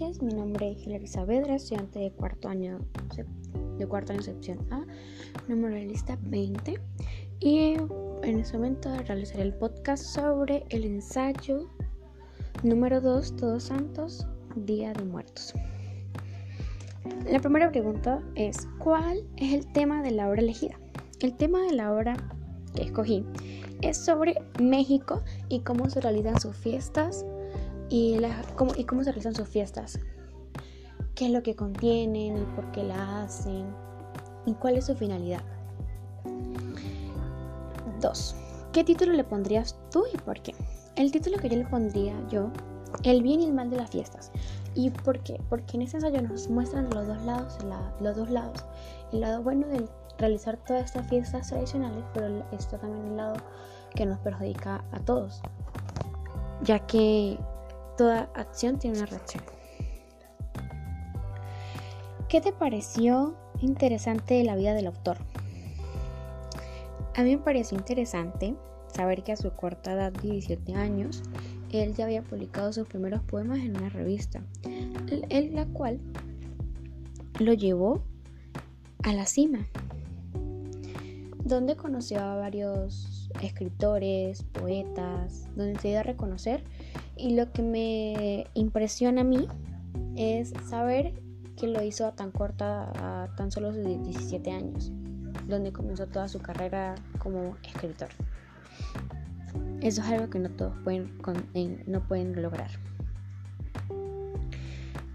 noches, mi nombre es Hilary Saavedra, estudiante de cuarto año de cuarto año A, número de lista 20. Y en este momento realizaré el podcast sobre el ensayo número 2, Todos Santos, Día de Muertos. La primera pregunta es, ¿cuál es el tema de la obra elegida? El tema de la obra que escogí es sobre México y cómo se realizan sus fiestas y, cómo, y cómo se realizan sus fiestas. ¿Qué es lo que contienen y por qué la hacen? ¿Y cuál es su finalidad? 2. ¿Qué título le pondrías tú y por qué? El título que yo le pondría yo, El bien y el mal de las fiestas. ¿Y por qué? Porque en ese ensayo nos muestran los dos lados, los dos lados. El lado bueno de realizar todas estas fiestas tradicionales, pero esto también el lado que nos perjudica a todos, ya que toda acción tiene una reacción. ¿Qué te pareció interesante de la vida del autor? A mí me pareció interesante saber que a su corta edad de 17 años, él ya había publicado sus primeros poemas en una revista, en la cual lo llevó a la cima, donde conoció a varios escritores, poetas, donde se dio a reconocer y lo que me impresiona a mí es saber que lo hizo a tan corta, a tan solo de 17 años, donde comenzó toda su carrera como escritor. Eso es algo que no todos pueden, no pueden lograr.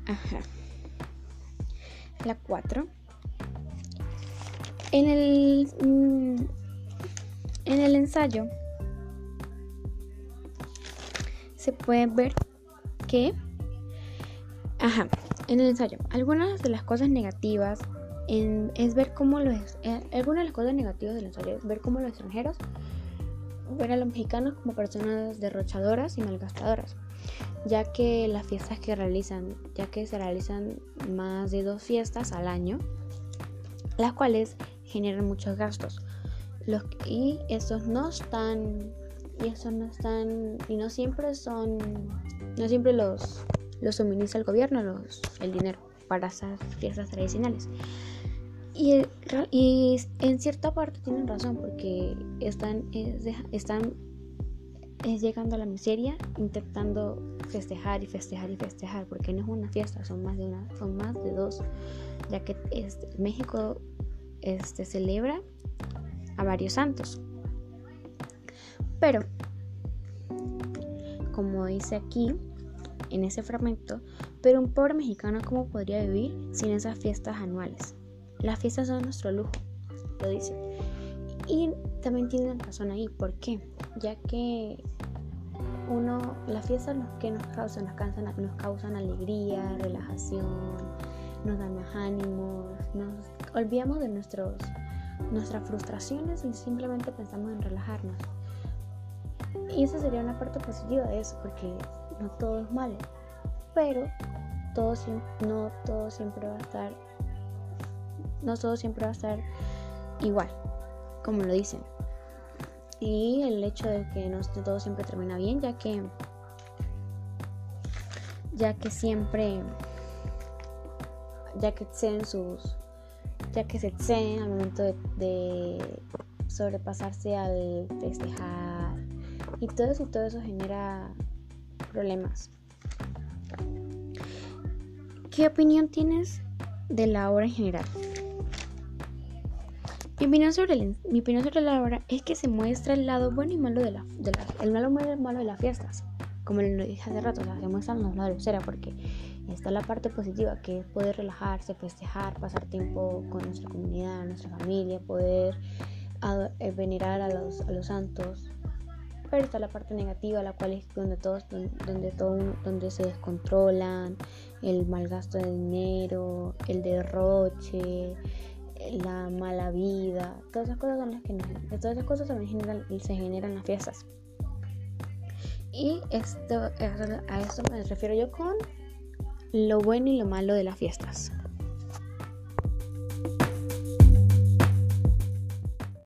Ajá. La 4. En el, mm, en el ensayo se puede ver que, ajá, en el ensayo, algunas de las cosas negativas es ver cómo los, eh, algunas de las cosas negativas del ensayo es ver cómo los extranjeros ven a los mexicanos como personas derrochadoras y malgastadoras, ya que las fiestas que realizan, ya que se realizan más de dos fiestas al año, las cuales generan muchos gastos. Los, y esos no están y eso no están y no siempre son no siempre los los suministra el gobierno los, el dinero para esas fiestas tradicionales. Y, en cierta parte tienen razón porque están están es llegando a la miseria intentando festejar y festejar y festejar porque no es una fiesta son más de una son más de dos ya que este, México este celebra a varios santos pero, como dice aquí, en ese fragmento, pero un pobre mexicano cómo podría vivir sin esas fiestas anuales. Las fiestas son nuestro lujo, lo dice. Y también tienen razón ahí, ¿por qué? Ya que uno, las fiestas nos, que nos causan, nos, cansan, nos causan alegría, relajación, nos dan más ánimos, nos olvidamos de nuestros, nuestras frustraciones y simplemente pensamos en relajarnos. Y esa sería una parte positiva de eso, porque no todo es malo. Pero todo, no todo siempre va a estar. No todo siempre va a estar igual, como lo dicen. Y el hecho de que no todo siempre termina bien, ya que. Ya que siempre. Ya que exceden sus. Ya que se exceden al momento de, de sobrepasarse al festejar y todo eso y todo eso genera problemas. ¿Qué opinión tienes de la obra en general? Mi opinión, sobre mi opinión sobre la obra es que se muestra el lado bueno y malo de, la, el malo, malo, malo de las fiestas. Como lo dije hace rato, se muestran los lados de porque está la parte positiva que es poder relajarse, festejar, pasar tiempo con nuestra comunidad, nuestra familia, poder eh, venerar a los, a los santos, pero está la parte negativa, la cual es donde todos, donde todo, donde se descontrolan, el mal gasto de dinero, el derroche, la mala vida, todas esas cosas son las que todas esas cosas también generan, se generan las fiestas. Y esto, a eso me refiero yo con lo bueno y lo malo de las fiestas.